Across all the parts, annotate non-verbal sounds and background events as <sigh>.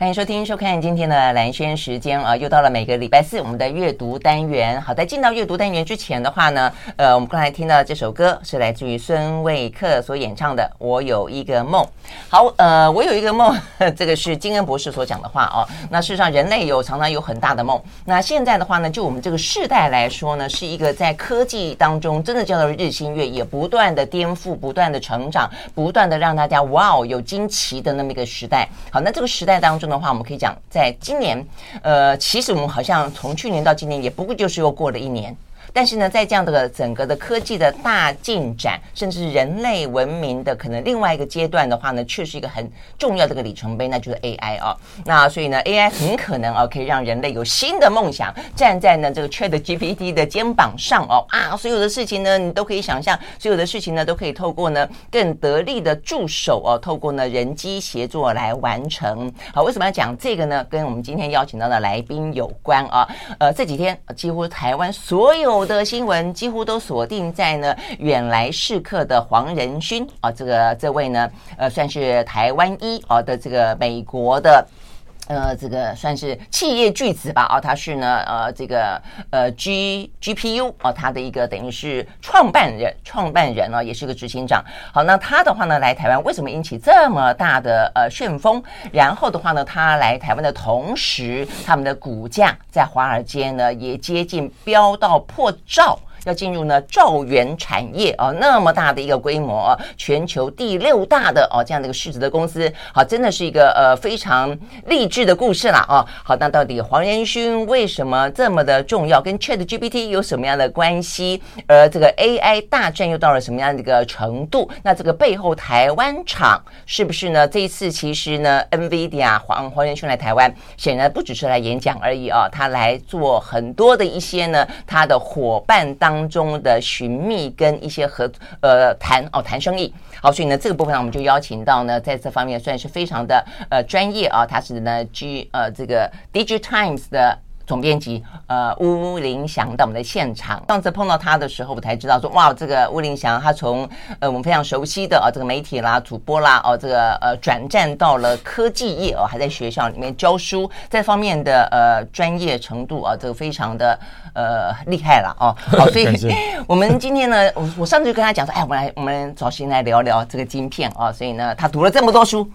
欢迎收听、收看今天的蓝轩时间啊，又到了每个礼拜四我们的阅读单元。好，在进到阅读单元之前的话呢，呃，我们刚才听到这首歌是来自于孙卫克所演唱的《我有一个梦》。好，呃，我有一个梦，这个是金恩博士所讲的话哦。那事实上，人类有常常有很大的梦。那现在的话呢，就我们这个世代来说呢，是一个在科技当中真的叫做日新月异，不断的颠覆、不断的成长、不断的让大家哇哦有惊奇的那么一个时代。好，那这个时代当中。的话，我们可以讲，在今年，呃，其实我们好像从去年到今年，也不过就是又过了一年。但是呢，在这样的整个的科技的大进展，甚至人类文明的可能另外一个阶段的话呢，却是一个很重要的一个里程碑，那就是 AI 哦。那所以呢，AI 很可能哦，可以让人类有新的梦想，站在呢这个 ChatGPT 的肩膀上哦啊，所有的事情呢，你都可以想象，所有的事情呢，都可以透过呢更得力的助手哦，透过呢人机协作来完成。好，为什么要讲这个呢？跟我们今天邀请到的来宾有关啊。呃，这几天几乎台湾所有的新闻几乎都锁定在呢，远来是客的黄仁勋啊，这个这位呢，呃，算是台湾一啊的这个美国的。呃，这个算是企业巨子吧？啊，他是呢，呃，这个呃，G GPU 啊，他的一个等于是创办人，创办人啊，也是个执行长。好，那他的话呢，来台湾为什么引起这么大的呃旋风？然后的话呢，他来台湾的同时，他们的股价在华尔街呢也接近飙到破兆。要进入呢兆元产业哦，那么大的一个规模，全球第六大的哦这样的一个市值的公司，好，真的是一个呃非常励志的故事啦哦。好，那到底黄仁勋为什么这么的重要？跟 ChatGPT 有什么样的关系？而这个 AI 大战又到了什么样的一个程度？那这个背后台湾厂是不是呢？这一次其实呢，NVIDIA 黄黄仁勋来台湾，显然不只是来演讲而已啊、哦，他来做很多的一些呢，他的伙伴当。当中的寻觅跟一些合呃谈哦谈生意，好，所以呢这个部分呢我们就邀请到呢在这方面算是非常的呃专业啊，他是呢 G 呃这个 Digital Times 的。总编辑呃巫凌祥到我们的现场，上次碰到他的时候，我才知道说哇，这个巫凌祥他从呃我们非常熟悉的啊这个媒体啦、主播啦哦这个呃转战到了科技业哦，还在学校里面教书，这方面的呃专业程度啊，这个非常的呃厉害了哦。好，所以 <laughs> 我们今天呢，我我上次就跟他讲说，哎，我们来我们找谁来聊聊这个晶片啊？所以呢，他读了这么多书。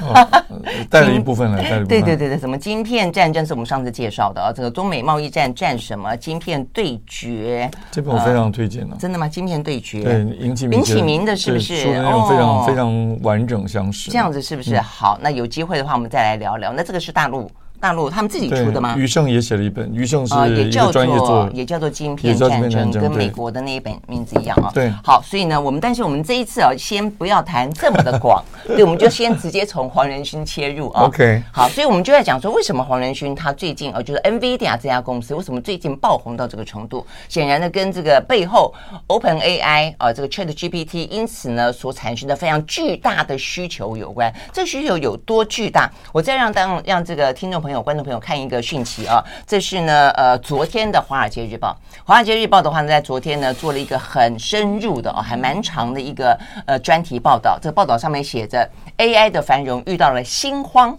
哦，<laughs> 带了一部分来，带了一部分。对对对对，什么晶片战争是我们上次介绍的啊？这个中美贸易战战什么？晶片对决，这本我非常推荐了。真的吗？晶片对决，对，引起名引起名的是不是？书非常非常完整详实。这样子是不是？好，那有机会的话，我们再来聊聊。那这个是大陆。大陆他们自己出的吗？余胜也写了一本，余胜是也叫做，也叫做晶片战争，跟美国的那一本名字一样啊。对，好，所以呢，我们但是我们这一次啊，先不要谈这么的广，<laughs> 对，我们就先直接从黄仁勋切入啊。OK，好，所以我们就在讲说，为什么黄仁勋他最近啊，就是 NVIDIA 这家公司为什么最近爆红到这个程度？显然呢，跟这个背后 OpenAI 啊，这个 ChatGPT，因此呢，所产生的非常巨大的需求有关。这需求有多巨大？我再让当让这个听众朋友、观众朋友看一。个讯息啊，这是呢，呃，昨天的《华尔街日报》。《华尔街日报》的话呢，在昨天呢，做了一个很深入的哦，还蛮长的一个呃专题报道。这个报道上面写着，AI 的繁荣遇到了心慌，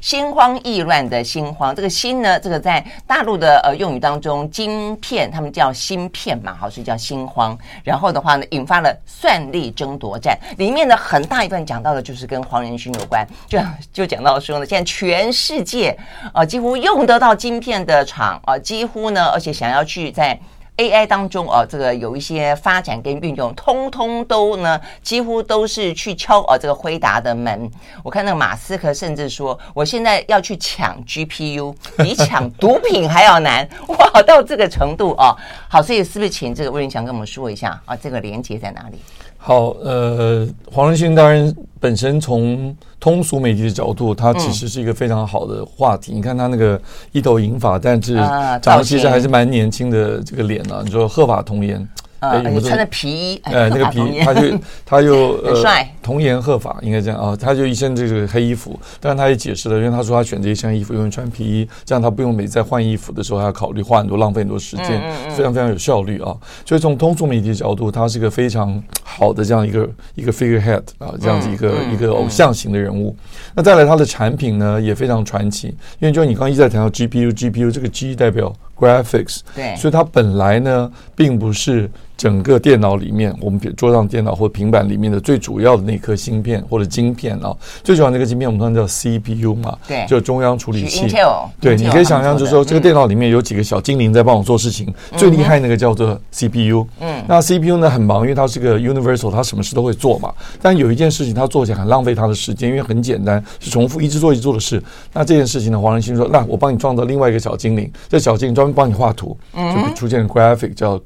心慌意乱的心慌。这个心呢，这个在大陆的呃用语当中，晶片他们叫芯片嘛，好，所以叫心慌。然后的话呢，引发了算力争夺战。里面的很大一段讲到的就是跟黄仁勋有关，就就讲到说呢，现在全世界、呃，几乎。用得到晶片的厂啊，几乎呢，而且想要去在 AI 当中啊，这个有一些发展跟运用，通通都呢，几乎都是去敲啊这个辉达的门。我看那个马斯克甚至说，我现在要去抢 GPU，<laughs> 比抢毒品还要难，<laughs> 哇，到这个程度啊！好，所以是不是请这个巫凌祥跟我们说一下啊，这个连接在哪里？好，呃，黄仁勋当然本身从通俗媒体的角度，他其实是一个非常好的话题。嗯、你看他那个一头银发，但是长得其实还是蛮年轻的这个脸啊。你说鹤发童颜。呃，你穿的皮衣，呃，那个皮，他就 <laughs> 他就呃，童颜鹤发，应该这样啊，他就一身这个黑衣服，但是他也解释了，因为他说他选择一身衣服，因为穿皮衣，这样他不用每次在换衣服的时候还要考虑花很多浪费很多时间，非常非常有效率啊。所以从通俗媒体的角度，他是一个非常好的这样一个一个 figurehead 啊，这样子一个一个偶像型的人物。那再来他的产品呢，也非常传奇，因为就你刚刚一直在谈到 GPU，GPU 这个 G 代表 graphics，对，所以它本来呢，并不是。整个电脑里面，我们桌上电脑或平板里面的最主要的那颗芯片或者晶片啊，最主要那个晶片我们通常叫 CPU 嘛，对，就中央处理器。Intel, 对，你可以想象，就是说这个电脑里面有几个小精灵在帮我做事情，嗯、最厉害那个叫做 CPU。嗯，那 CPU 呢很忙，因为它是个 universal，它什么事都会做嘛。但有一件事情它做起来很浪费它的时间，因为很简单，是重复一直做一直做的事。那这件事情呢，黄仁勋说，那我帮你创造另外一个小精灵，这小精灵专门帮你画图，就会出现 graphic 叫。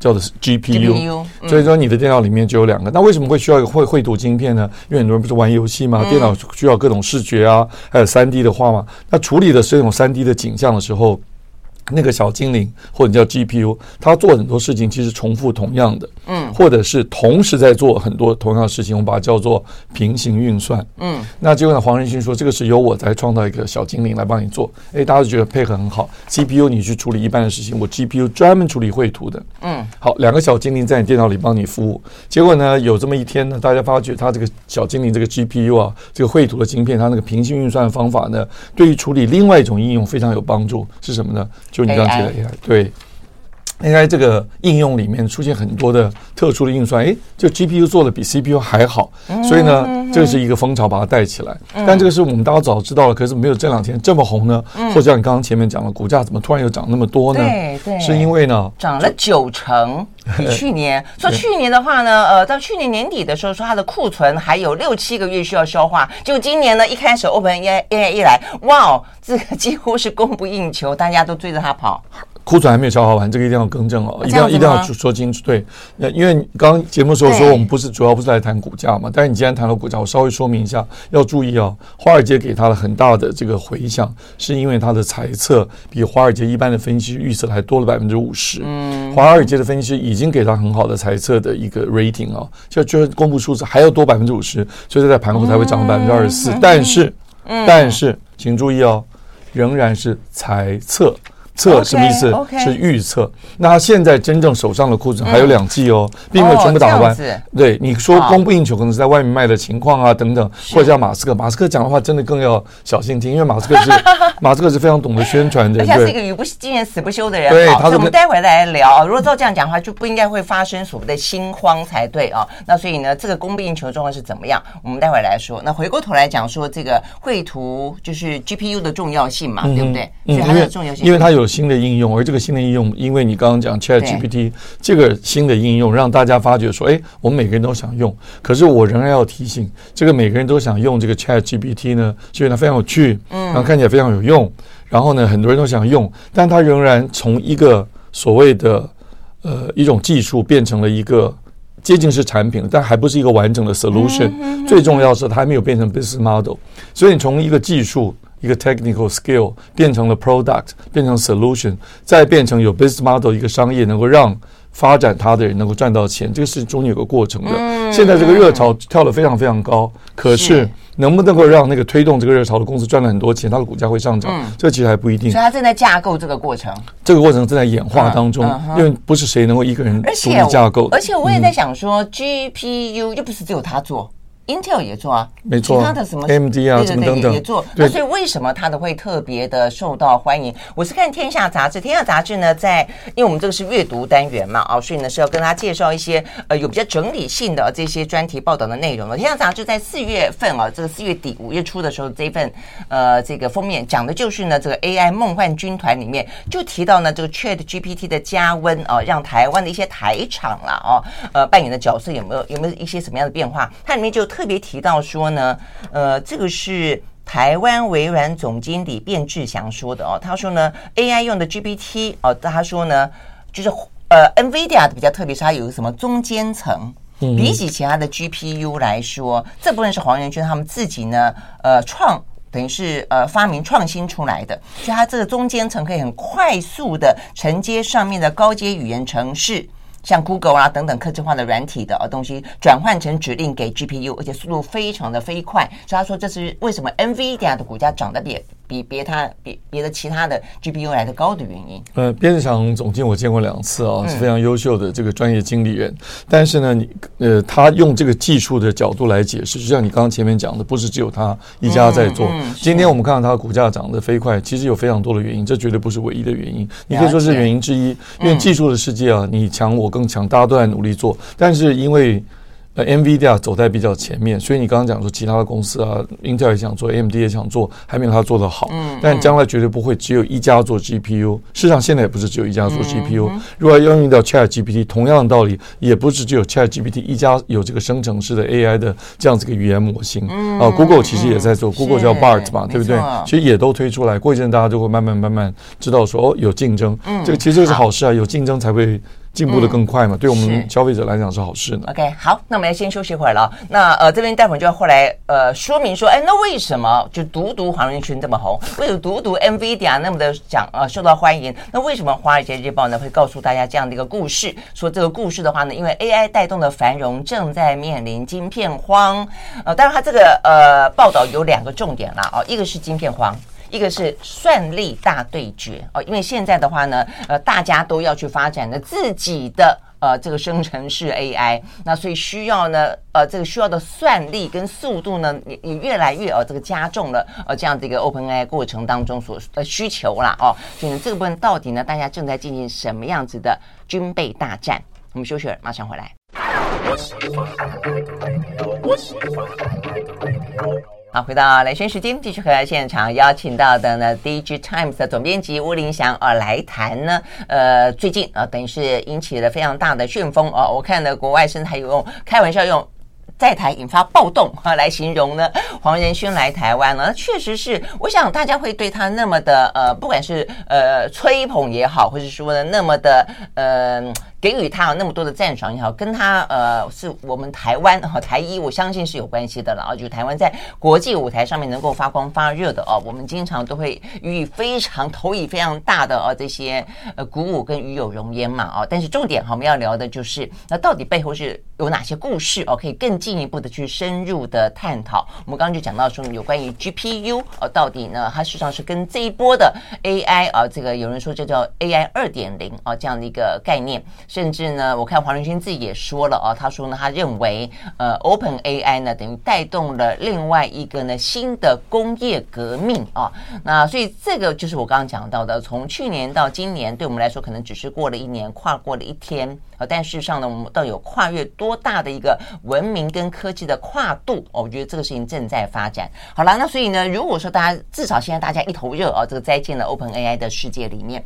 叫的是 GPU，所以说你的电脑里面就有两个。那为什么会需要一个绘绘图晶片呢？因为很多人不是玩游戏吗？电脑需要各种视觉啊，还有三 D 的画嘛。那处理的是这种三 D 的景象的时候。那个小精灵或者叫 GPU，它做很多事情其实重复同样的，嗯，或者是同时在做很多同样的事情，我们把它叫做平行运算，嗯。那结果呢，黄仁勋说这个是由我在创造一个小精灵来帮你做，哎，大家就觉得配合很好。CPU 你去处理一般的事情，我 GPU 专门处理绘图的，嗯。好，两个小精灵在你电脑里帮你服务。结果呢，有这么一天呢，大家发觉它这个小精灵这个 GPU 啊，这个绘图的晶片，它那个平行运算的方法呢，对于处理另外一种应用非常有帮助，是什么呢？就你刚刚提的 AI，对。AI 这个应用里面出现很多的特殊的运算，哎，就 GPU 做的比 CPU 还好，所以呢，这是一个风潮把它带起来。但这个是我们大家早知道了，可是没有这两天这么红呢？或者像你刚刚前面讲的，股价怎么突然又涨那么多呢？对对，是因为呢，涨了九成。<laughs> 比去年说去年的话呢，呃，到去年年底的时候说它的库存还有六七个月需要消化，就今年呢一开始 OpenAI AI 一来，哇，这个几乎是供不应求，大家都追着它跑。库存还没有消化完，这个一定要更正哦，一定要一定要说清楚。对，因为刚刚节目的时候说我们不是主要不是来谈股价嘛，但是你既然谈到股价，我稍微说明一下，要注意哦。华尔街给他了很大的这个回响，是因为他的猜测比华尔街一般的分析师预测还多了百分之五十。嗯，华尔街的分析师已经给他很好的猜测的一个 rating 哦，就就是公布数字还要多百分之五十，所以在盘后才会涨百分之二十四。但是，但是请注意哦，仍然是猜测。测什么意思？是预测。那他现在真正手上的库存还有两季哦，并没有全部打完。对，你说供不应求，可能是在外面卖的情况啊等等，或者像马斯克，马斯克讲的话真的更要小心听，因为马斯克是 <laughs> 马斯克是非常懂得宣传的，而且是一个语不惊人死不休的人。对，他我们待会来聊。如果照这样讲的话，就不应该会发生所谓的心慌才对啊。那所以呢，这个供不应求状况是怎么样？我们待会来说。那回过头来讲说这个绘图就是 GPU 的重要性嘛，对不对？所以它的重要性，因为它有。新的应用，而这个新的应用，因为你刚刚讲 ChatGPT 这个新的应用，让大家发觉说，哎，我们每个人都想用。可是我仍然要提醒，这个每个人都想用这个 ChatGPT 呢，是因为它非常有趣，嗯，然后看起来非常有用，然后呢，很多人都想用，但它仍然从一个所谓的呃一种技术变成了一个接近是产品，但还不是一个完整的 solution。最重要是它还没有变成 business model，所以你从一个技术。一个 technical skill 变成了 product，变成 solution，再变成有 business model 一个商业能够让发展它的人能够赚到钱，这个是中间有个过程的。嗯、现在这个热潮跳得非常非常高，可是能不能够让那个推动这个热潮的公司赚了很多钱，它的股价会上涨，嗯、这其实还不一定。所以它正在架构这个过程，这个过程正在演化当中，因为不是谁能够一个人独立架构。而且我也在想说、嗯、，GPU 又不是只有他做。Intel 也做啊，没错，其他的什么 AMD 啊，什么等等也做。那所以为什么它的会特别的受到欢迎？我是看《天下杂志》，《天下杂志》呢，在因为我们这个是阅读单元嘛，啊，所以呢是要跟大家介绍一些呃有比较整理性的这些专题报道的内容了。《天下杂志》在四月份啊，这个四月底五月初的时候，这一份呃这个封面讲的就是呢这个 AI 梦幻军团里面就提到呢这个 ChatGPT 的加温啊，让台湾的一些台厂啦哦呃扮演的角色有没有有没有一些什么样的变化？它里面就特别提到说呢，呃，这个是台湾微软总经理卞志祥说的哦。他说呢，AI 用的 GPT 哦，他说呢，就是呃，NVIDIA 的比较特别，是它有个什么中间层。比起其他的 GPU 来说，这部分是黄仁勋他们自己呢，呃，创等于是呃发明创新出来的，所以它这个中间层可以很快速的承接上面的高阶语言程式。像 Google 啊等等客制化的软体的东西转换成指令给 GPU，而且速度非常的飞快，所以他说这是为什么 NVIDIA 的股价涨得比比别他别别的其他的 GPU 来的高的原因。呃，边志强总经我见过两次啊，是非常优秀的这个专业经理人。嗯、但是呢，你呃，他用这个技术的角度来解释，就像你刚刚前面讲的，不是只有他一家在做。今天我们看到他的股价涨得飞快，其实有非常多的原因，这绝对不是唯一的原因。你可以说是原因之一，因为技术的世界啊，你强我更强，大家都在努力做，但是因为。呃，NVIDIA 走在比较前面，所以你刚刚讲说其他的公司啊，Intel 也想做，AMD 也想做，还没有他做得好。嗯，但将来绝对不会只有一家做 GPU。事实上，现在也不是只有一家做 GPU。如果要用到 ChatGPT，同样的道理，也不是只有 ChatGPT 一家有这个生成式的 AI 的这样子一个语言模型。啊，Google 其实也在做，Google 叫 Bard 嘛，对不对？其实也都推出来，过一阵大家就会慢慢慢慢知道说，哦，有竞争。嗯，这个其实这个是好事啊，有竞争才会。进步的更快嘛，嗯、对我们消费者来讲是好事呢。OK，好，那我们来先休息一会儿了。那呃，这边待会儿就要后来呃说明说，哎，那为什么就独独黄仁勋这么红？为什么独独 NVIDIA 那么的讲呃受到欢迎？那为什么华尔街日报呢会告诉大家这样的一个故事？说这个故事的话呢，因为 AI 带动的繁荣正在面临晶片荒。呃，当然它这个呃报道有两个重点啦，哦，一个是晶片荒。一个是算力大对决哦，因为现在的话呢，呃，大家都要去发展的自己的呃这个生成式 AI，那所以需要呢，呃，这个需要的算力跟速度呢，也也越来越呃这个加重了呃这样的一个 OpenAI 过程当中所呃需求啦哦，所以呢这个部分到底呢，大家正在进行什么样子的军备大战？我们休息了，马上回来。好，回到兰萱时间，继续和现场邀请到的呢，Digitimes 的总编辑吴林祥啊来谈呢。呃，最近啊，等于是引起了非常大的旋风啊。我看呢，国外甚至还有用开玩笑用在台引发暴动啊来形容呢。黄仁勋来台湾呢，确实是，我想大家会对他那么的呃，不管是呃吹捧也好，或是说呢那么的呃。给予他有那么多的赞赏也好，跟他呃是我们台湾和台一，我相信是有关系的了啊。就是台湾在国际舞台上面能够发光发热的哦，我们经常都会予以非常投以非常大的哦这些呃鼓舞跟与有荣焉嘛啊。但是重点哈，我们要聊的就是那到底背后是有哪些故事哦，可以更进一步的去深入的探讨。我们刚刚就讲到说有关于 GPU 哦，到底呢它实际上是跟这一波的 AI 啊，这个有人说这叫 AI 二点零啊这样的一个概念。甚至呢，我看黄仁勋自己也说了哦，他说呢，他认为呃，Open AI 呢等于带动了另外一个呢新的工业革命啊。那所以这个就是我刚刚讲到的，从去年到今年，对我们来说可能只是过了一年，跨过了一天啊。但事实上呢，我们到底有跨越多大的一个文明跟科技的跨度哦？我觉得这个事情正在发展。好了，那所以呢，如果说大家至少现在大家一头热啊，这个栽进了 Open AI 的世界里面。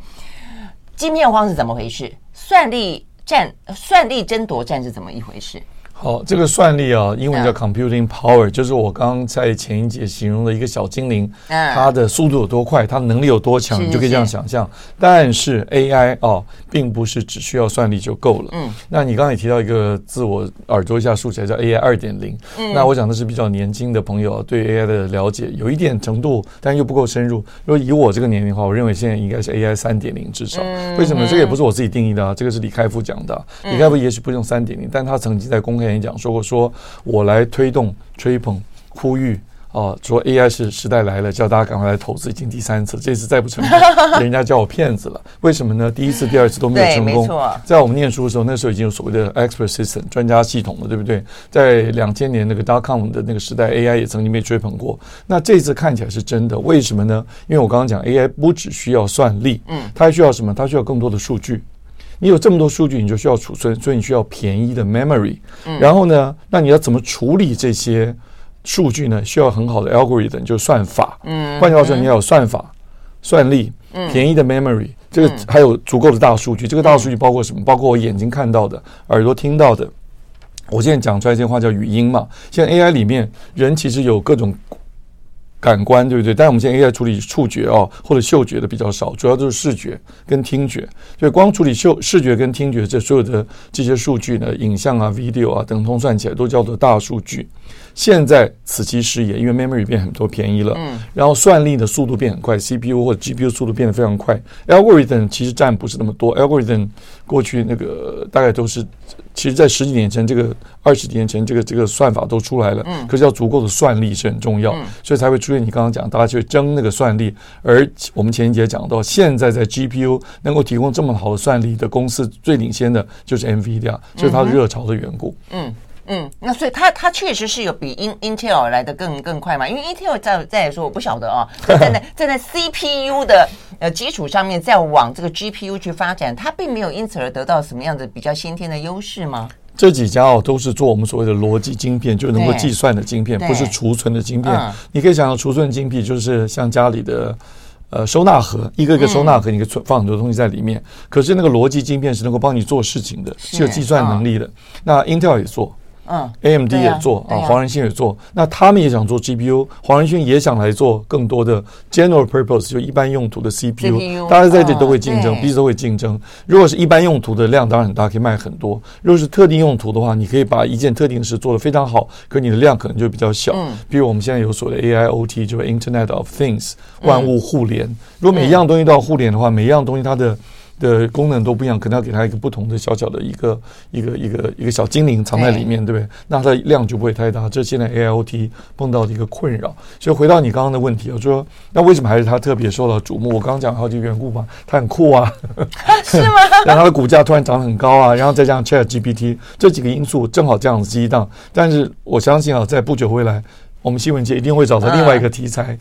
晶片荒是怎么回事？算力战、算力争夺战是怎么一回事？好，这个算力啊，英文叫 computing power，就是我刚刚在前一节形容的一个小精灵，它的速度有多快，它能力有多强，你就可以这样想象。但是 AI 哦，并不是只需要算力就够了。嗯，那你刚才也提到一个自，我耳朵一下竖起来叫 AI 二点零。嗯，那我讲的是比较年轻的朋友对 AI 的了解有一点程度，但又不够深入。如果以我这个年龄的话，我认为现在应该是 AI 三点零至少。为什么？这个也不是我自己定义的啊，这个是李开复讲的。李开复也许不用三点零，但他曾经在公开。演讲说过，说我来推动、吹捧、呼吁啊，说 AI 是时代来了，叫大家赶快来投资，已经第三次，这次再不成功，<laughs> 人家叫我骗子了。为什么呢？第一次、第二次都没有成功。在我们念书的时候，那时候已经有所谓的 expert system 专家系统了，对不对？在两千年那个 dot com 的那个时代，AI 也曾经被吹捧过。那这次看起来是真的，为什么呢？因为我刚刚讲 AI 不只需要算力，嗯，它还需要什么？它需要更多的数据。你有这么多数据，你就需要储存，所以你需要便宜的 memory。然后呢，那你要怎么处理这些数据呢？需要很好的 algorithm，就是算法。嗯，换句话说，你要有算法、算力、便宜的 memory，这个还有足够的大数据。这个大数据包括什么？包括我眼睛看到的、耳朵听到的。我现在讲出来这些话叫语音嘛。现在 AI 里面，人其实有各种。感官，对不对？但是我们现在 AI 处理触觉啊，或者嗅觉的比较少，主要就是视觉跟听觉。所以光处理嗅视觉跟听觉，这所有的这些数据呢，影像啊、video 啊等通算起来都叫做大数据。现在此其实也，因为 memory 变很多便宜了，嗯，然后算力的速度变很快，CPU 或者 GPU 速度变得非常快，algorithm 其实占不是那么多，algorithm 过去那个大概都是，其实在十几年前，这个二十几年前，这个这个算法都出来了，嗯，可是要足够的算力是很重要，嗯，所以才会出现你刚刚讲，大家去争那个算力，而我们前一节讲到，现在在 GPU 能够提供这么好的算力的公司最领先的就是 NVIDIA，就是它的热潮的缘故，嗯。嗯，那所以它它确实是有比 In Intel 来的更更快嘛？因为 Intel 再再来说，我不晓得啊，<laughs> 站在站在 CPU 的呃基础上面，再往这个 GPU 去发展，它并没有因此而得到什么样的比较先天的优势吗？这几家哦，都是做我们所谓的逻辑晶片，就是能够计算的晶片，不是储存的晶片。嗯、你可以想到，储存晶片就是像家里的呃收纳盒，一个一个收纳盒，你可以存放很多东西在里面。嗯、可是那个逻辑晶片是能够帮你做事情的，是，有计算能力的。嗯、那 Intel 也做。嗯，AMD 也做啊，黄仁勋也做，那他们也想做 GPU，黄仁勋也想来做更多的 general purpose，就一般用途的 CPU，大家在这里都会竞争，彼此都会竞争。如果是一般用途的量当然很大，可以卖很多；如果是特定用途的话，你可以把一件特定的事做得非常好，可你的量可能就比较小。比如我们现在有所谓的 AIoT，就是 Internet of Things，万物互联。如果每一样东西都要互联的话，每一样东西它的的功能都不一样，可能要给它一个不同的小小的一个一个一个一个小精灵藏在里面，对不对？那它的量就不会太大。这现在 AIoT 碰到的一个困扰。所以回到你刚刚的问题，我说那为什么还是它特别受到瞩目？我刚刚讲好几个缘故嘛，它很酷啊，<laughs> 是吗？<laughs> 然后它的股价突然涨得很高啊，然后再加上 ChatGPT 这几个因素正好这样子激荡。但是我相信啊，在不久未来，我们新闻界一定会找到另外一个题材。啊，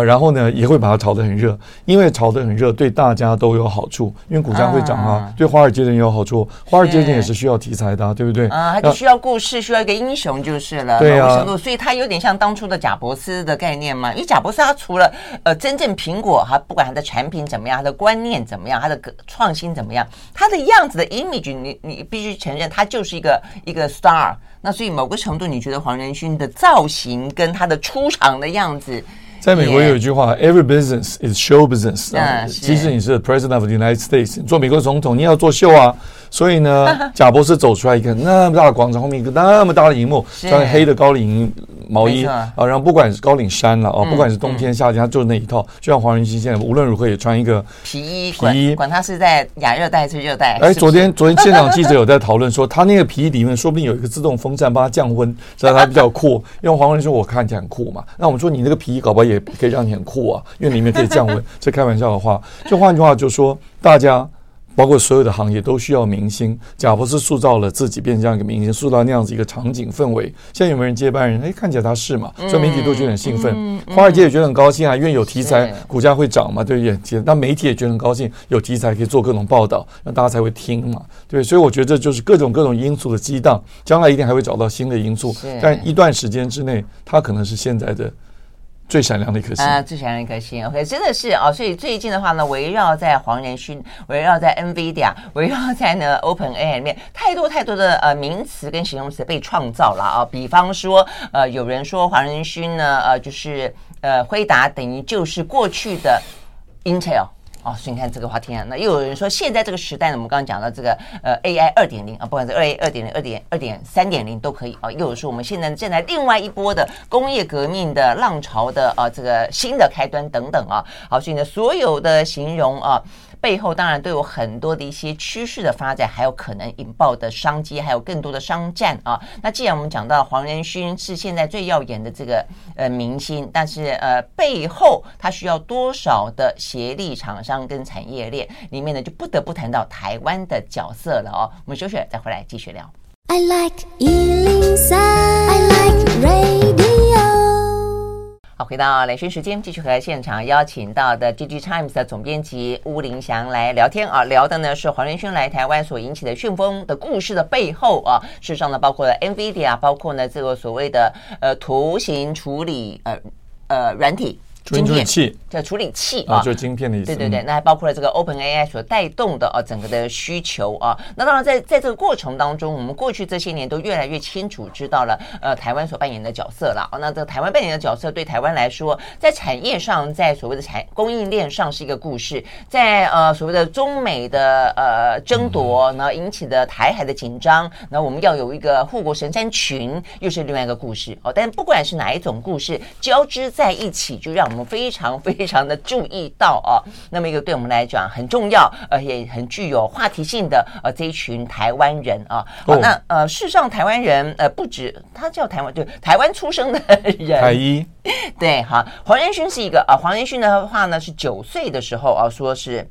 然后呢，也会把它炒得很热，因为炒得很热，对大家都有好处，因为股价会涨啊，对华尔街的人有好处，华尔街人也是需要题材的，对不对？啊，他就需要故事，需要一个英雄就是了，对啊，所以它有点像当初的贾伯斯的概念嘛，因为贾伯斯他除了呃真正苹果哈，不管他的产品怎么样，他的观念怎么样，他的创新怎么样，他的样子的 image，你你必须承认，他就是一个一个 star。那所以某个程度，你觉得黄仁勋的造型跟他的出场的样子？在美国有一句话，Every business is show business。啊，即使你是 President of the United States，你做美国总统，你要做秀啊。<laughs> 所以呢，贾博士走出来一个那么大的广场，后面一个那么大的荧幕，穿黑的高领毛衣啊，然后不管是高领衫了啊，不管是冬天夏天，他就是那一套。就像黄仁勋现在无论如何也穿一个皮衣，皮衣，管他是在亚热带还是热带。哎，昨天 <laughs> 昨天现场记者有在讨论说，他那个皮衣里面说不定有一个自动风扇帮他降温，所以他比较酷。因为黄仁勋说我看起来很酷嘛，那我们说你那个皮衣搞不好也可以让你很酷啊，因为里面可以降温。<laughs> 这开玩笑的话，就换句话就说大家。包括所有的行业都需要明星，贾博士塑造了自己变成这样一个明星，塑造那样子一个场景氛围。现在有没有人接班人？哎，看起来他是嘛，所以媒体都觉得很兴奋，华尔街也觉得很高兴啊，因为有题材，股价会涨嘛，对不对？那媒体也觉得很高兴，有题材可以做各种报道，那大家才会听嘛，对。所以我觉得这就是各种各种因素的激荡，将来一定还会找到新的因素，但一段时间之内，它可能是现在的。最闪亮的一颗星啊，最闪亮的一颗星。OK，真的是啊，所以最近的话呢，围绕在黄仁勋，围绕在 NVIDIA，围绕在呢 OpenAI 里面，太多太多的呃名词跟形容词被创造了啊。比方说，呃，有人说黄仁勋呢，呃，就是呃，辉达等于就是过去的 Intel。哦，所以你看这个话题啊，那又有人说，现在这个时代呢，我们刚刚讲到这个呃 AI 二点零啊，不管是二 A 二点零、二点二点三点零都可以啊。又有说我们现在正在另外一波的工业革命的浪潮的啊，这个新的开端等等啊。好，所以呢，所有的形容啊。背后当然都有很多的一些趋势的发展，还有可能引爆的商机，还有更多的商战啊。那既然我们讲到黄仁勋是现在最耀眼的这个呃明星，但是呃背后他需要多少的协力厂商跟产业链里面呢，就不得不谈到台湾的角色了哦。我们休息了再回来继续聊。I like 103, I like radio 回到兰萱时间，继续和现场邀请到的《GG Times》的总编辑巫林祥来聊天啊，聊的呢是黄仁勋来台湾所引起的旋风的故事的背后啊，事实上呢，包括了 NVIDIA，包括呢这个所谓的呃图形处理呃呃软体。晶片叫处理器啊，就是晶片的意思。对对对，那还包括了这个 Open AI 所带动的啊整个的需求啊。那当然在在这个过程当中，我们过去这些年都越来越清楚知道了呃台湾所扮演的角色了。那这个台湾扮演的角色对台湾来说，在产业上，在所谓的产供应链上是一个故事，在呃所谓的中美的呃争夺，然后引起的台海的紧张，那我们要有一个护国神山群，又是另外一个故事哦。但不管是哪一种故事交织在一起，就让我们非常非常的注意到啊。那么一个对我们来讲很重要，而且很具有话题性的呃这一群台湾人啊。好，那呃事实上台湾人呃不止他叫台湾，对台湾出生的人。台一。<laughs> 对，好，黄仁勋是一个啊，黄仁勋的话呢是九岁的时候啊，说是。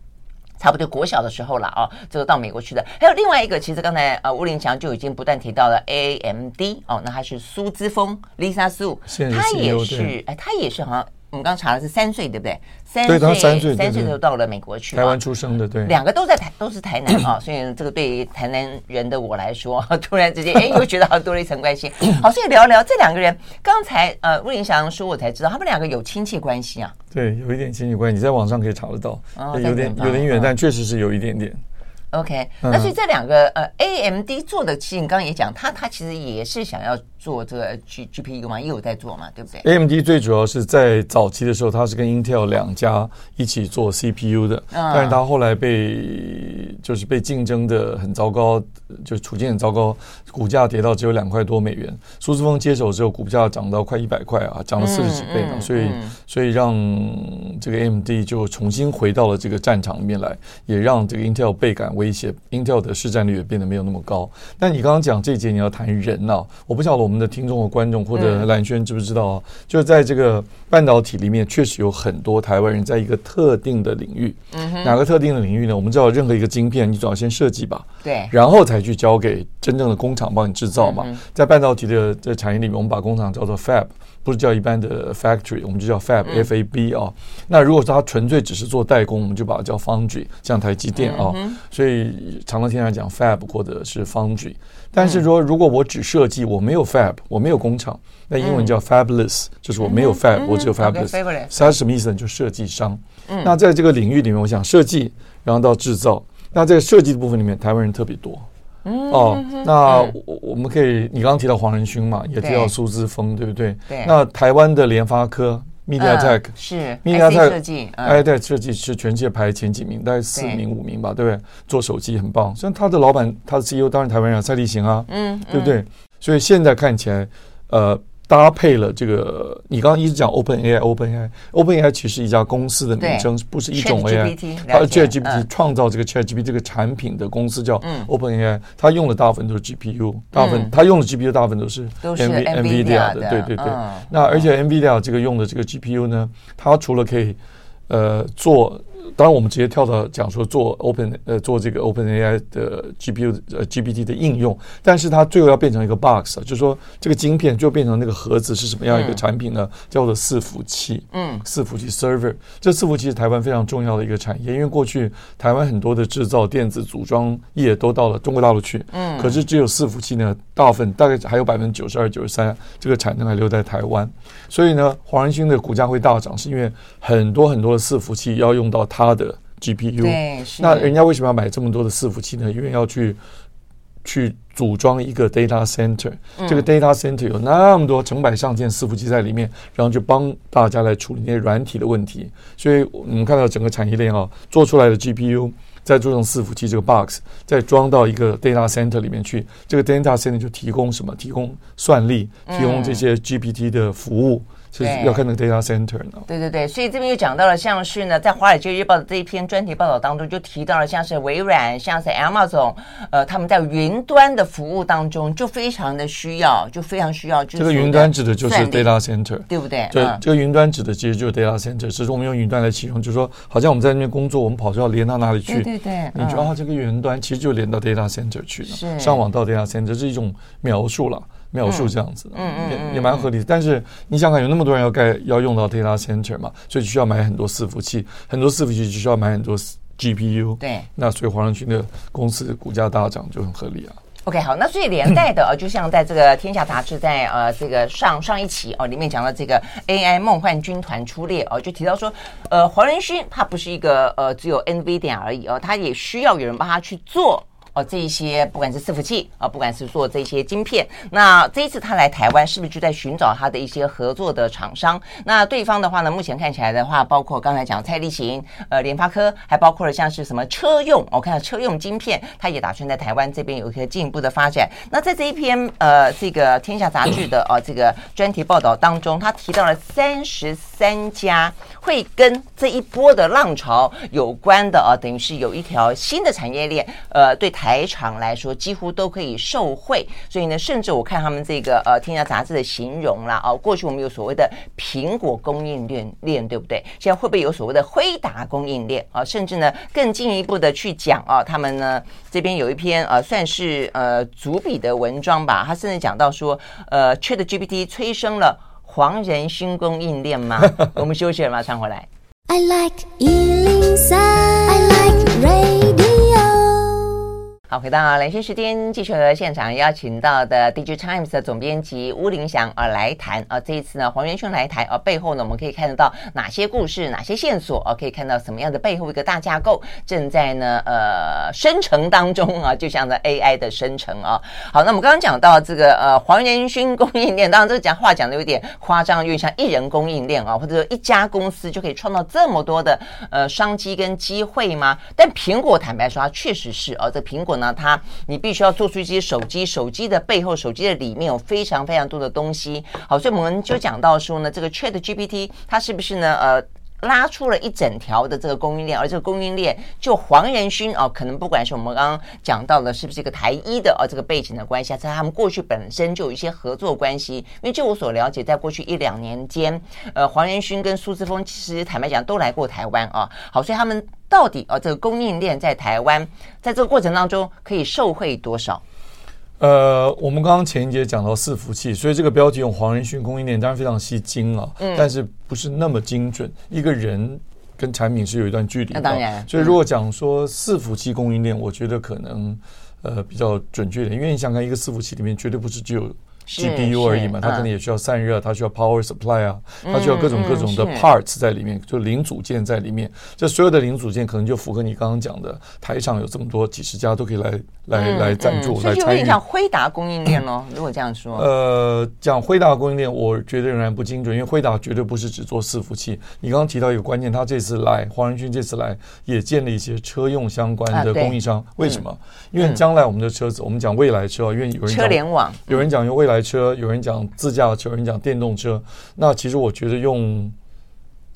差不多国小的时候了啊，这个到美国去的。还有另外一个，其实刚才呃吴林强就已经不断提到了 AMD 哦，那他是苏姿丰 Lisa Su，他也是哎，他也是好像。我们刚查的是三岁，对不对？三岁，三岁，三岁就到了美国去。台湾出生的，对，两个都在台，都是台南啊，<clears throat> 所以这个对于台南人的我来说，<laughs> 突然之间，哎，又觉得好像多了一层关系。<laughs> 好，所以聊聊这两个人。刚才呃，魏林祥说，我才知道他们两个有亲戚关系啊。对，有一点亲戚关系，你在网上可以查得到，有点有点远，但确实是有一点点。OK，那所以这两个呃，AMD 做的，其实你刚刚也讲，他他其实也是想要。做这个 G G P U 嘛，也有在做嘛，对不对？A M D 最主要是在早期的时候，它是跟 Intel 两家一起做 C P U 的，嗯、但是它后来被就是被竞争的很糟糕，就处境很糟糕，股价跌到只有两块多美元。苏志峰接手之后，股价涨到快一百块啊，涨了四十几倍呢，嗯嗯、所以所以让这个 A M D 就重新回到了这个战场里面来，也让这个 Intel 倍感威胁，Intel 的市占率也变得没有那么高。但你刚刚讲这一节你要谈人呢、啊，我不晓得我。我们的听众和观众或者蓝轩知不知道啊？就在这个半导体里面，确实有很多台湾人在一个特定的领域。嗯。哪个特定的领域呢？我们知道，任何一个晶片，你总要先设计吧。对。然后才去交给真正的工厂帮你制造嘛。在半导体的这产业里面，我们把工厂叫做 fab，不是叫一般的 factory，我们就叫 fab，f a b 啊。那如果说它纯粹只是做代工，我们就把它叫 foundry，像台积电啊。所以常常听人讲 fab 或者是 foundry。但是说，如果我只设计，我没有 fab，我没有工厂，那英文叫 fabless，就是我没有 fab，我只有 fabless。它是什么意思呢？就设计商。那在这个领域里面，我想设计，然后到制造。那在设计的部分里面，台湾人特别多。哦，那我我们可以，你刚刚提到黄仁勋嘛，也提到苏志峰，对不对？对。那台湾的联发科。MediaTek 是 MediaTek 设计，MediaTek 设计是全世界排前几名，大概四名五名吧，对不对？做手机很棒，像他的老板，他的 CEO 当然台湾人蔡立行啊，嗯，对不对？所以现在看起来，呃。搭配了这个，你刚刚一直讲 Open AI，Open AI，Open AI 其实是一家公司的名称，不是一种 AI。它 ChatGPT 创造这个 ChatGPT 这个产品的公司叫 Open AI，它用的大部分都是 GPU，大部分它用的 GPU 大部分都是 NVIDIA 的，对对对。那而且 NVIDIA 这个用的这个 GPU 呢，它除了可以呃做。当然，我们直接跳到讲说做 Open 呃做这个 Open AI 的 GPU 呃 GPT 的应用，但是它最后要变成一个 box，就是说这个晶片就变成那个盒子是什么样一个产品呢？嗯、叫做伺服器。嗯，伺服器 server，这伺服器是台湾非常重要的一个产业，因为过去台湾很多的制造电子组装业都到了中国大陆去，嗯，可是只有伺服器呢，大部分大概还有百分之九十二、九十三这个产能还留在台湾，所以呢，黄仁勋的股价会大涨，是因为很多很多的伺服器要用到它。的 GPU，那人家为什么要买这么多的伺服器呢？因为要去去组装一个 data center，这个 data center 有那么多成百上千伺服器在里面，然后就帮大家来处理那些软体的问题。所以我们看到整个产业链啊，做出来的 GPU 再做成伺服器这个 box，再装到一个 data center 里面去，这个 data center 就提供什么？提供算力，提供这些 GPT 的服务。是要看那个 data center 呢？对对对，所以这边又讲到了，像是呢，在《华尔街日报》的这一篇专题报道当中，就提到了像是微软、像是 Amazon，呃，他们在云端的服务当中就非常的需要，就非常需要。这个云端指的就是 data center，对不对？对，这个云端指的其实就是 data center，只是我们用云端来形容，就是说，好像我们在那边工作，我们跑出要连到哪里去？对对对，你觉得啊，这个云端其实就连到 data center 去了，上网到 data center，这是一种描述了。描述这样子的，嗯嗯，也也蛮合理的。但是你想想，有那么多人要盖要用到 data center 嘛，所以需要买很多伺服器，很多伺服器就需要买很多 GPU。对，那所以黄仁勋的公司的股价大涨就很合理啊。OK，好，那所以连带的呃，就像在这个《天下》杂志在呃这个上上一期哦里面讲到这个 AI 梦幻军团出列哦，就提到说，呃，黄仁勋他不是一个呃只有 NVIDIA 而已哦，他也需要有人帮他去做。哦，这一些不管是伺服器啊，不管是做这些晶片，那这一次他来台湾，是不是就在寻找他的一些合作的厂商？那对方的话呢，目前看起来的话，包括刚才讲蔡立行、呃联发科，还包括了像是什么车用，我看到车用晶片，他也打算在台湾这边有一些进一步的发展。那在这一篇呃这个天下杂志的呃这个专题报道当中，他提到了三十三家会跟这一波的浪潮有关的啊，等于是有一条新的产业链，呃对。台厂来说，几乎都可以受惠，所以呢，甚至我看他们这个呃《天下杂志》的形容啦，哦，过去我们有所谓的苹果供应链链，对不对？现在会不会有所谓的辉达供应链啊？甚至呢，更进一步的去讲啊，他们呢这边有一篇呃，算是呃主笔的文章吧，他甚至讲到说，呃，ChatGPT 催生了黄仁勋供应链吗？我们休息了，马上回来。I like 103, I like radio 好，回到兰萱时间，继续和现场邀请到的《DG Times》的总编辑巫凌翔啊来谈啊。这一次呢，黄元勋来台啊，背后呢，我们可以看得到哪些故事、哪些线索啊？可以看到什么样的背后一个大架构正在呢呃生成当中啊？就像在 AI 的生成啊。好，那我们刚刚讲到这个呃黄元勋供应链，当然这个讲话讲的有点夸张，有点像一人供应链啊，或者说一家公司就可以创造这么多的呃商机跟机会吗？但苹果坦白说，它确实是啊，这苹果呢。那它，你必须要做出一些手机，手机的背后，手机的里面有非常非常多的东西。好，所以我们就讲到说呢，这个 ChatGPT 它是不是呢？呃，拉出了一整条的这个供应链，而这个供应链就黄仁勋哦，可能不管是我们刚刚讲到的，是不是一个台一的哦这个背景的关系，在他们过去本身就有一些合作关系。因为就我所了解，在过去一两年间，呃，黄仁勋跟苏姿丰其实坦白讲都来过台湾啊。好，所以他们。到底啊，这个供应链在台湾，在这个过程当中可以受惠多少？呃，我们刚刚前一节讲到伺服器，所以这个标题用黄仁勋供应链当然非常吸睛啊，嗯，但是不是那么精准。一个人跟产品是有一段距离的，当然。所以如果讲说伺服器供应链，我觉得可能呃比较准确一点，因为你想看一个伺服器里面绝对不是只有。GPU 而已嘛，它可能也需要散热，它需要 power supply 啊，它需要各种各种的 parts 在里面，就零组件在里面。这所有的零组件可能就符合你刚刚讲的，台上有这么多几十家都可以来来来赞助来参与。所以讲辉达供应链喽，如果这样说。呃，讲辉达供应链，我觉得仍然不精准，因为辉达绝对不是只做伺服器。你刚刚提到一个关键，他这次来黄仁勋这次来也建立一些车用相关的供应商。为什么？因为将来我们的车子，我们讲未来车，因为有人车联网，有人讲用未来。车有人讲自驾车，有人讲电动车。那其实我觉得用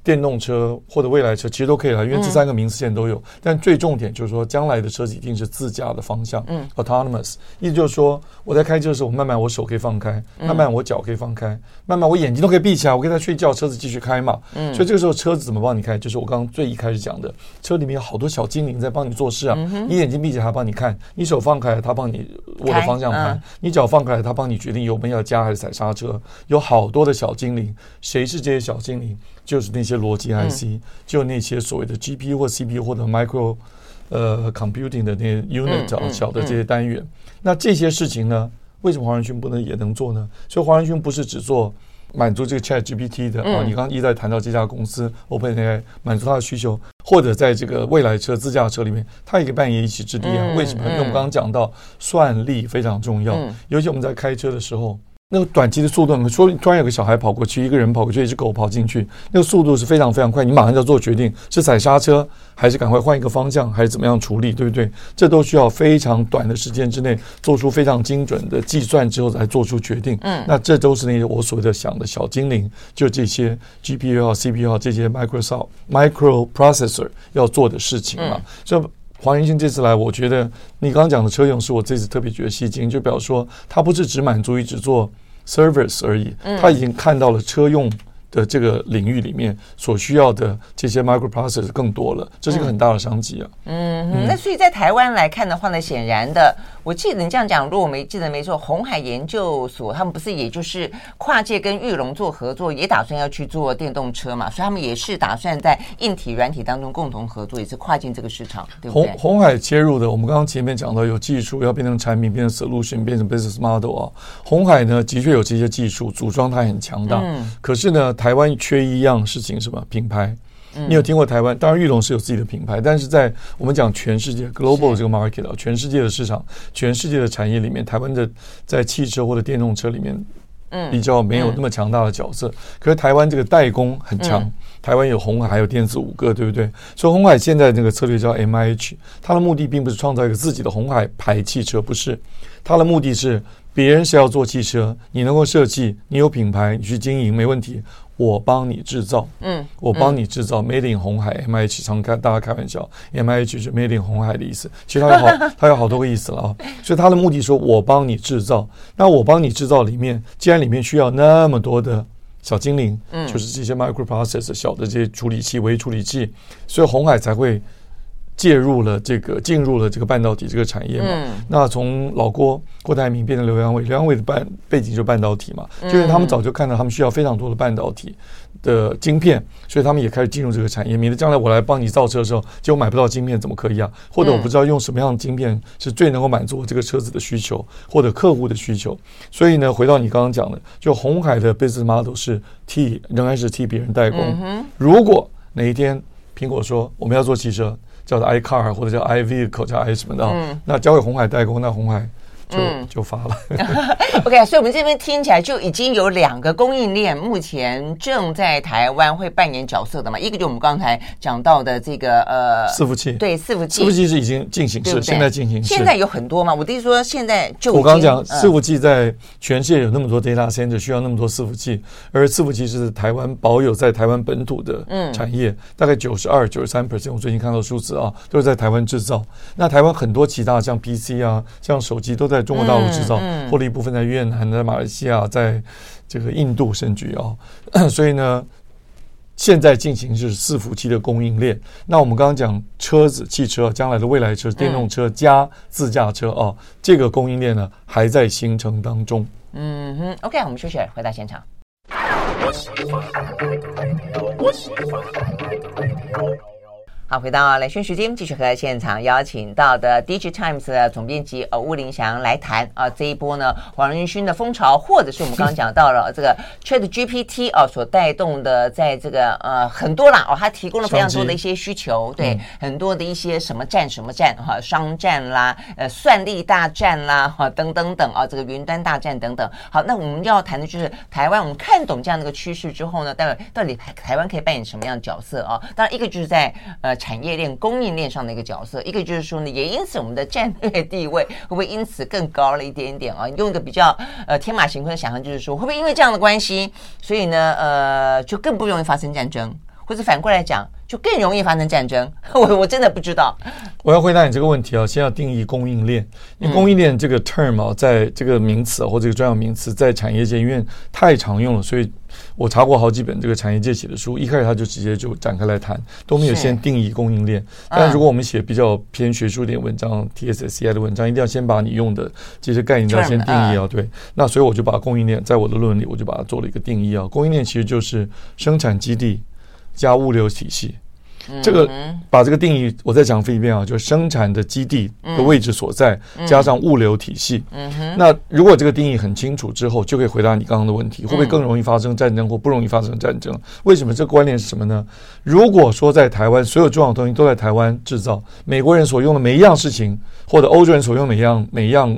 电动车或者未来车其实都可以了，因为这三个名词现在都有。但最重点就是说，将来的车子一定是自驾的方向，嗯，autonomous。意思就是说，我在开车的时候，慢慢我手可以放开，慢慢我脚可以放开，慢慢我眼睛都可以闭起来，我可以在睡觉，车子继续开嘛。嗯，所以这个时候车子怎么帮你开？就是我刚刚最一开始讲的，车里面有好多小精灵在帮你做事啊。你眼睛闭起来，它帮你看；你手放开，它帮你握着方向盘；你脚放开，它帮你决定油门要加还是踩刹车。有好多的小精灵，谁是这些小精灵？就是那些逻辑 IC，、嗯、就那些所谓的 GPU 或 CPU 或者 micro 呃 computing 的那些 unit 啊、嗯，小的这些单元。那这些事情呢，为什么黄仁勋不能也能做呢？所以黄仁勋不是只做满足这个 Chat GPT 的、嗯、啊。你刚刚一再谈到这家公司 OpenAI 满足他的需求，或者在这个未来车自驾车里面，他也可以扮演一席之地啊。嗯、为什么？因为我们刚刚讲到算力非常重要，嗯、尤其我们在开车的时候。那个短期的速度，你说突然有个小孩跑过去，一个人跑过去，一只狗跑进去，那个速度是非常非常快，你马上就要做决定，是踩刹车，还是赶快换一个方向，还是怎么样处理，对不对？这都需要非常短的时间之内做出非常精准的计算之后才做出决定。嗯，那这都是那些我所谓的想的小精灵，就这些 GPU 啊、CPU 啊这些 Microsoft Microprocessor 要做的事情嘛。所以黄仁勋这次来，我觉得你刚刚讲的车用是我这次特别觉得吸睛，就表示说他不是只满足于只做 service 而已，他已经看到了车用的这个领域里面所需要的这些 microprocessor 更多了，这是一个很大的商机啊。嗯，嗯，那所以在台湾来看的话呢，显然的，我记得你这样讲，如果我没记得没错，红海研究所他们不是也就是跨界跟玉龙做合作，也打算要去做电动车嘛，所以他们也是打算在硬体、软体当中共同合作，也是跨进这个市场，对不对？鸿鸿海切入的，我们刚刚前面讲到有技术要变成产品，变成 solution，变成 business model 啊。红海呢，的确有这些技术，组装它很强大，嗯，可是呢，台湾缺一样事情，是吧品牌？你有听过台湾？当然，玉龙是有自己的品牌，但是在我们讲全世界 global 这个 market 啊，全世界的市场，全世界的产业里面，台湾的在汽车或者电动车里面，嗯，比较没有那么强大的角色。可是台湾这个代工很强，台湾有红海，还有电子五个，对不对？所以红海现在这个策略叫 MIH，它的目的并不是创造一个自己的红海牌汽车，不是，它的目的是别人是要做汽车，你能够设计，你有品牌，你去经营没问题。我帮你制造，嗯，我帮你制造 Made in 红海，M I H 常开大家开玩笑，M I H 是 Made in 红海的意思，其实它有好，<laughs> 它有好多个意思了啊。所以它的目的说，我帮你制造，那我帮你制造里面，既然里面需要那么多的小精灵，嗯，就是这些 microprocessor 小的这些处理器、微处理器，所以红海才会。介入了这个，进入了这个半导体这个产业嘛。嗯、那从老郭郭台铭变成刘阳伟，刘阳伟的半背景就是半导体嘛，嗯、就是他们早就看到他们需要非常多的半导体的晶片，所以他们也开始进入这个产业。免得将来我来帮你造车的时候，结果买不到晶片，怎么可以啊？或者我不知道用什么样的晶片是最能够满足我这个车子的需求，或者客户的需求。所以呢，回到你刚刚讲的，就红海的 business model 是替仍然是替别人代工。嗯、如果哪一天苹果说我们要做汽车，叫做 iCar 或者叫 iVehicle 叫 i 什么的，嗯、那交给红海代工，那红海。就就发了，<laughs> OK，所以我们这边听起来就已经有两个供应链目前正在台湾会扮演角色的嘛，一个就我们刚才讲到的这个呃伺服器，对伺服器，伺服器是已经进行式，现在进行式，现在有很多嘛，我的意思说现在就我刚刚讲伺服器在全世界有那么多 data center 需要那么多伺服器，而伺服器是台湾保有在台湾本土的产业，大概九十二、九十三 percent，我最近看到数字啊，都是在台湾制造。那台湾很多其他像 PC 啊，像手机都在。在中国大陆制造，或者一部分在越南、在马来西亚、在这个印度甚至啊，<clears throat> 所以呢，现在进行就是伺服器的供应链。那我们刚刚讲车子、汽车，将来的未来车、电动车加自驾车啊，这个供应链呢还在形成当中。嗯哼，OK，我们休息，回到现场。好，回到来讯时间，继续和现场邀请到的《DigiTimes》的总编辑呃吴林祥来谈啊，这一波呢黄仁勋的风潮，或者是我们刚刚讲到了这个 ChatGPT 啊所带动的，在这个呃很多啦哦，它提供了非常多的一些需求，对、嗯、很多的一些什么战什么战哈、啊，商战啦，呃算力大战啦哈、啊，等等等啊，这个云端大战等等。好，那我们要谈的就是台湾，我们看懂这样的一个趋势之后呢，到底到底台湾可以扮演什么样的角色啊？当然，一个就是在呃。产业链、供应链上的一个角色，一个就是说呢，也因此我们的战略地位会不会因此更高了一点点啊？用一个比较呃天马行空的想象，就是说会不会因为这样的关系，所以呢呃就更不容易发生战争，或者反过来讲，就更容易发生战争？我我真的不知道。我要回答你这个问题啊，先要定义供应链。因为供应链这个 term 啊，在这个名词或这个专有名词，在产业界因为太常用了，所以。我查过好几本这个产业界写的书，一开始他就直接就展开来谈，都没有先定义供应链。但如果我们写比较偏学术点文章，TSSCI 的文章，一定要先把你用的这些概念要先定义啊。对，那所以我就把供应链在我的论文里，我就把它做了一个定义啊。供应链其实就是生产基地加物流体系。这个把这个定义我再讲一遍啊，就是生产的基地的位置所在，加上物流体系。那如果这个定义很清楚之后，就可以回答你刚刚的问题：会不会更容易发生战争，或不容易发生战争？为什么？这个关联是什么呢？如果说在台湾所有重要的东西都在台湾制造，美国人所用的每一样事情，或者欧洲人所用的每一样每一样。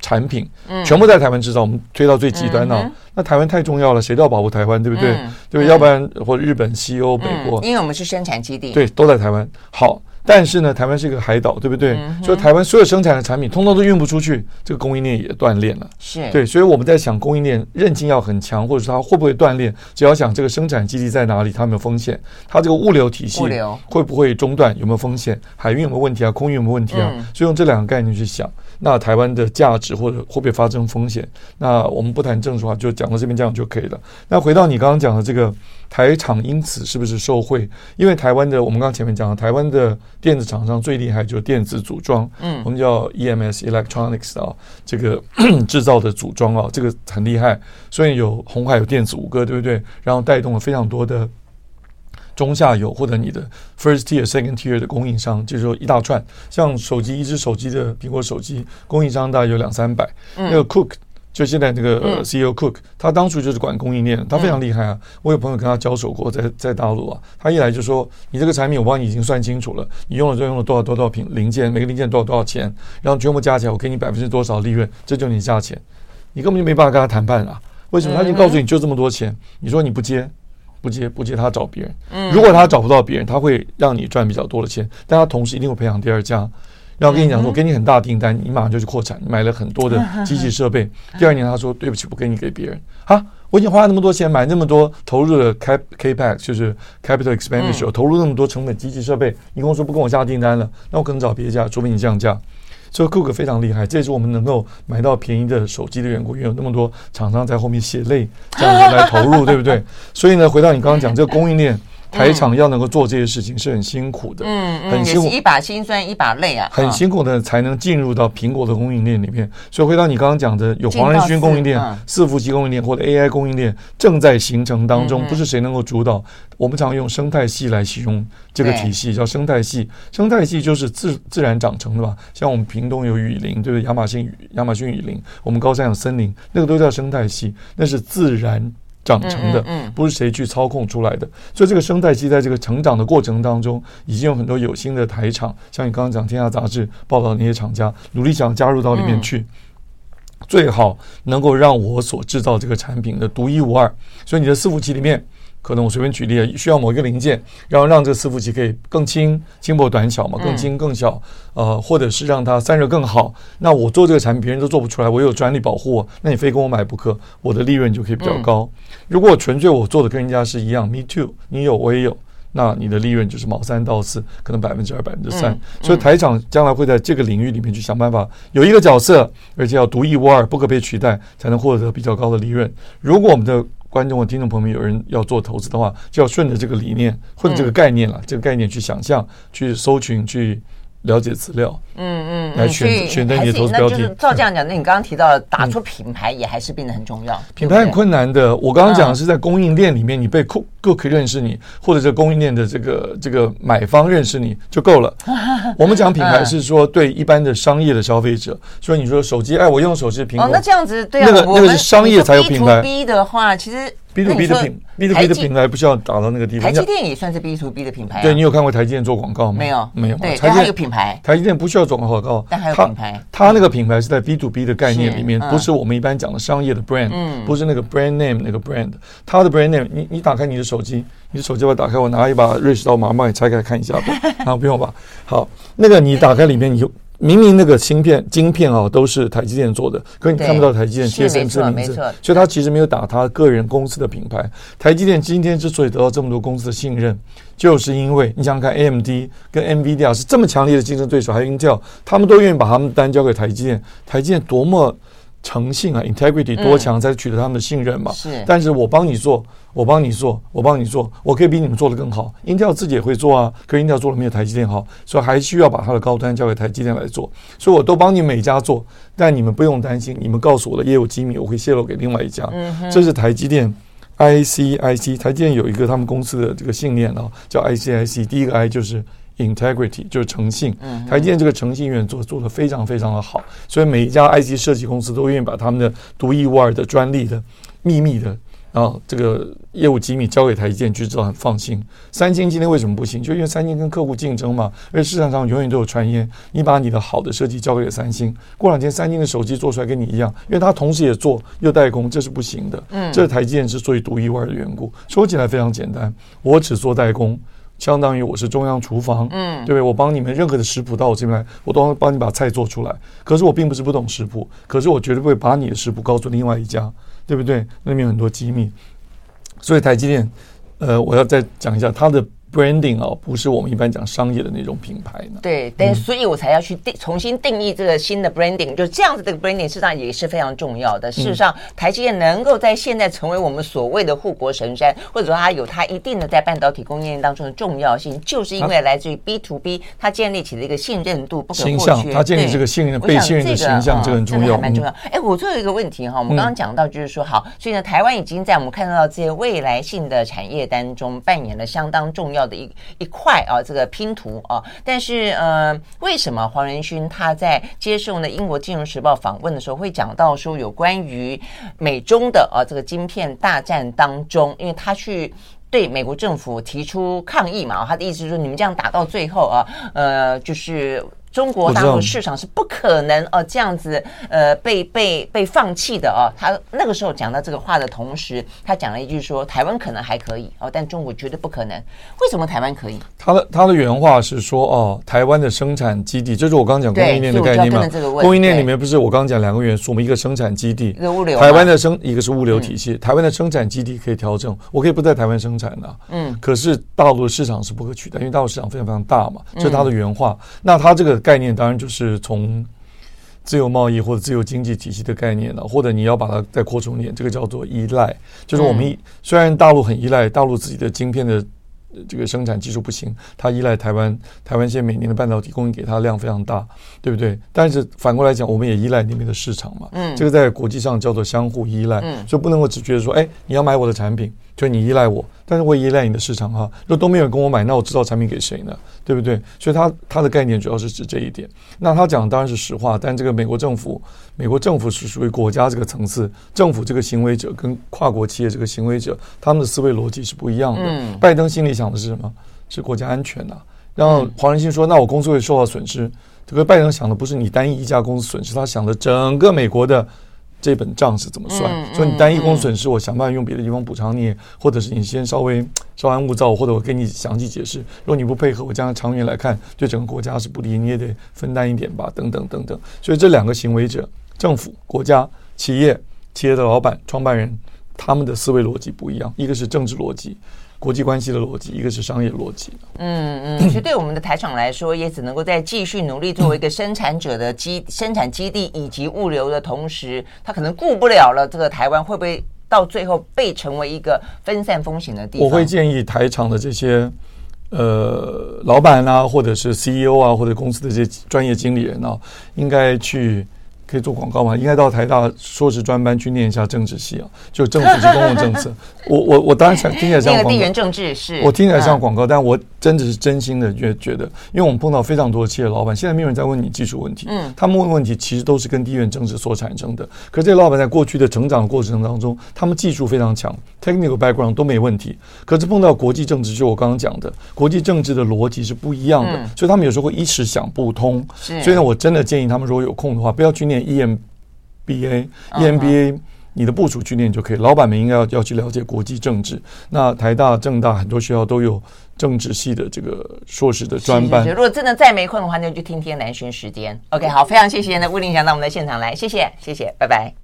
产品全部在台湾制造，我们推到最极端了。那台湾太重要了，谁都要保护台湾，对不对？对，要不然或者日本、西欧、美国，因为我们是生产基地，对，都在台湾。好，但是呢，台湾是一个海岛，对不对？嗯、所以台湾所有生产的产品，通通都运不出去，这个供应链也断裂了。是对，所以我们在想供应链韧性要很强，或者说它会不会断裂？只要想这个生产基地在哪里，它有没有风险？它这个物流体系会不会中断？有没有风险？海运有没有问题啊？空运有没有问题啊？嗯、所以用这两个概念去想，那台湾的价值或者会不会发生风险？那我们不谈政治化，就讲到这边这样就可以了。那回到你刚刚讲的这个。台厂因此是不是受惠？因为台湾的，我们刚刚前面讲了，台湾的电子厂商最厉害就是电子组装，嗯，我们叫 EMS Electronics 啊，这个 <coughs> 制造的组装啊，这个很厉害。所以有红海有电子五哥，对不对？然后带动了非常多的中下游或者你的 first tier、second tier 的供应商，就是说一大串，像手机一只手机的苹果手机供应商大概有两三百，嗯、那个 Cook。就现在那个 CEO Cook，他当初就是管供应链，他非常厉害啊。我有朋友跟他交手过，在在大陆啊，他一来就说：“你这个产品我帮你已经算清楚了，你用了就用了多少多少品零件，每个零件多少多少钱，然后全部加起来我给你百分之多少利润，这就是你价钱。你根本就没办法跟他谈判啊。为什么？他已经告诉你就这么多钱，你说你不接，不接，不接，他找别人。如果他找不到别人，他会让你赚比较多的钱，但他同时一定会培养第二家。”然后跟你讲说，我给你很大订单，你马上就去扩产，你买了很多的 <laughs> 机器设备。第二年他说对不起，不给你给别人啊，我已经花了那么多钱买那么多投入的 cap capex 就是 capital expenditure，投入那么多成本机器设备，你跟我说不跟我下订单了，那我可能找别家，除非你降价。这个 Cook 非常厉害，这也是我们能够买到便宜的手机的缘故，因为有那么多厂商在后面血泪这样子来投入，对不对？所以呢，回到你刚刚讲这个供应链。台场要能够做这些事情是很辛苦的，嗯嗯，很辛苦，一把辛酸一把泪啊，很辛苦的才能进入到苹果的供应链里面。所以回到你刚刚讲的，有黄仁勋供应链、伺服器供应链或者 AI 供应链正在形成当中，不是谁能够主导。我们常用生态系来形容这个体系，叫生态系。生态系就是自自然长成的吧？像我们屏东有雨林，对不对？亚马逊雨亚马逊雨林，我们高山有森林，那个都叫生态系，那是自然。长成的，不是谁去操控出来的，所以这个生态系在这个成长的过程当中，已经有很多有心的台厂，像你刚刚讲《天下杂志》报道的那些厂家，努力想加入到里面去，最好能够让我所制造这个产品的独一无二。所以你的伺服器里面。可能我随便举例，需要某一个零件，然后让这个伺服器可以更轻、轻薄短小嘛，更轻更小，呃，或者是让它散热更好。那我做这个产品，别人都做不出来，我有专利保护，那你非跟我买不可，我的利润就可以比较高。如果纯粹我做的跟人家是一样，me too，你有我也有，那你的利润就是毛三到四，可能百分之二、百分之三。所以台厂将来会在这个领域里面去想办法有一个角色，而且要独一无二、不可被取代，才能获得比较高的利润。如果我们的观众和听众朋友们，有人要做投资的话，就要顺着这个理念或者这个概念了，这个概念去想象、去搜寻、去。了解资料，嗯嗯，来选选择你的投资标的。照这样讲，那你刚刚提到的打出品牌也还是变得很重要。品牌很困难的，我刚刚讲的是在供应链里面，你被 Cook Cook 认识你，或者这供应链的这个这个买方认识你就够了。<laughs> 我们讲品牌是说对一般的商业的消费者，所以你说手机，哎，我用手机的苹果，哦，那这样子对啊，那个那个是商业才有品牌。B 的话，其实。B to B 的品，B to B 的品牌不需要打到那个地方。台积电也算是 B to B 的品牌。对，你有看过台积电做广告吗？没有，没有。对，台积电有品牌。台积电不需要做广告，但还有品牌。它那个品牌是在 B to B 的概念里面，不是我们一般讲的商业的 brand，不是那个 brand name 那个 brand。它的 brand name，你你打开你的手机，你的手机把它打开，我拿一把瑞士刀，马上帮你拆开看一下吧。<laughs> 啊，不用吧？好，那个你打开里面你就。明明那个芯片、晶片啊，都是台积电做的，可你看不到台积电 TSMC 的名字，所以他其实没有打他个人公司的品牌。台积电今天之所以得到这么多公司的信任，就是因为你想想看，AMD 跟 NVIDIA 是这么强烈的竞争对手，还有 Intel，他们都愿意把他们单交给台积电。台积电多么诚信啊，integrity 多强，才取得他们的信任嘛？是。但是我帮你做。我帮你做，我帮你做，我可以比你们做得更好。Intel 自己也会做啊，可是 Intel 做的没有台积电好，所以还需要把它的高端交给台积电来做。所以我都帮你每家做，但你们不用担心，你们告诉我的业务机密，我会泄露给另外一家。这是台积电 IC IC，台积电有一个他们公司的这个信念啊，叫 IC IC。第一个 I 就是 Integrity，就是诚信。台积电这个诚信愿做做得非常非常的好，所以每一家 IC 设计公司都愿意把他们的独一无二的专利的秘密的。啊，这个业务机密交给台积电去做，很放心。三星今天为什么不行？就因为三星跟客户竞争嘛，而市场上永远都有传言，你把你的好的设计交给了三星，过两天三星的手机做出来跟你一样，因为它同时也做又代工，这是不行的。嗯，这是台积电之所以独一无二的缘故。说起来非常简单，我只做代工，相当于我是中央厨房，嗯，对不对？我帮你们任何的食谱到我这边来，我都帮你把菜做出来。可是我并不是不懂食谱，可是我绝对不会把你的食谱告诉另外一家，对不对？那里面有很多机密，所以台积电，呃，我要再讲一下它的。Branding 哦，不是我们一般讲商业的那种品牌呢。对，但所以我才要去定重新定义这个新的 branding，就这样子的 branding，事实上也是非常重要的。事实上，台积电能够在现在成为我们所谓的护国神山，或者说它有它一定的在半导体供应链当中的重要性，就是因为来自于 B to B，它建立起了一个信任度不可或缺。形象，它建立这个信任、被信任的形象，这个很重要，还蛮重要。哎，我最后一个问题哈，我们刚刚讲到就是说，好，所以呢，台湾已经在我们看到这些未来性的产业当中扮演了相当重要的一一块。啊，这个拼图啊，但是呃，为什么黄仁勋他在接受呢英国金融时报访问的时候会讲到说有关于美中的啊这个晶片大战当中，因为他去对美国政府提出抗议嘛，他的意思是说你们这样打到最后啊，呃，就是。中国大陆市场是不可能哦这样子呃被被被放弃的哦。他那个时候讲到这个话的同时，他讲了一句说台湾可能还可以哦，但中国绝对不可能。为什么台湾可以？他的他的原话是说哦，台湾的生产基地，这是我刚刚讲供应链的概念嘛？供应链里面不是我刚刚讲两个元素，我们一个生产基地，一个物流。台湾的生一个是物流体系，嗯、台湾的生产基地可以调整，我可以不在台湾生产的、啊，嗯，可是大陆的市场是不可取代，因为大陆市场非常非常大嘛，这是他的原话。嗯、那他这个概念当然就是。从自由贸易或者自由经济体系的概念了，或者你要把它再扩充一点，这个叫做依赖，就是我们虽然大陆很依赖大陆自己的晶片的这个生产技术不行，它依赖台湾，台湾现在每年的半导体供应给它量非常大，对不对？但是反过来讲，我们也依赖那边的市场嘛，嗯，这个在国际上叫做相互依赖，嗯，所以不能够只觉得说，哎，你要买我的产品，就你依赖我。但是我也依赖你的市场哈，如果都没有人跟我买，那我知道产品给谁呢？对不对？所以他他的概念主要是指这一点。那他讲的当然是实话，但这个美国政府，美国政府是属于国家这个层次，政府这个行为者跟跨国企业这个行为者，他们的思维逻辑是不一样的。嗯，拜登心里想的是什么？是国家安全呐、啊。然后黄仁勋说：“那我公司会受到损失。”这个拜登想的不是你单一一家公司损失，他想的整个美国的。这本账是怎么算？所以你单一工损失，我想办法用别的地方补偿你，或者是你先稍微稍安勿躁，或者我给你详细解释。如果你不配合，我将来长远来看对整个国家是不利，你也得分担一点吧，等等等等。所以这两个行为者，政府、国家、企业、企业的老板、创办人，他们的思维逻辑不一样，一个是政治逻辑。国际关系的逻辑，一个是商业逻辑。嗯嗯，其实对我们的台厂来说，也只能够在继续努力作为一个生产者的基生产基地以及物流的同时，他可能顾不了了。这个台湾会不会到最后被成为一个分散风险的地方？我会建议台厂的这些呃老板啊，或者是 CEO 啊，或者公司的这些专业经理人啊，应该去。可以做广告吗？应该到台大硕士专班去念一下政治系啊，就政府是公共政策。<laughs> 我我我当然想听起来像广告，地缘政治是，我听起来像广告，但我真的是真心的觉觉得，因为我们碰到非常多的企业老板，现在没有人在问你技术问题，嗯，他们问的问题其实都是跟地缘政治所产生的。可是这些老板在过去的成长的过程当中，他们技术非常强，technical background 都没问题。可是碰到国际政治，就我刚刚讲的，国际政治的逻辑是不一样的，所以他们有时候会一时想不通。所以呢，我真的建议他们如果有空的话，不要去念。EMBA、EMBA，你的部署去念就可以。老板们应该要要去了解国际政治。那台大、政大很多学校都有政治系的这个硕士的专班。如果真的再没空的话，那就听天南巡时间。OK，好，非常谢谢那，吴林祥到我们的现场来，谢谢，谢谢，拜拜。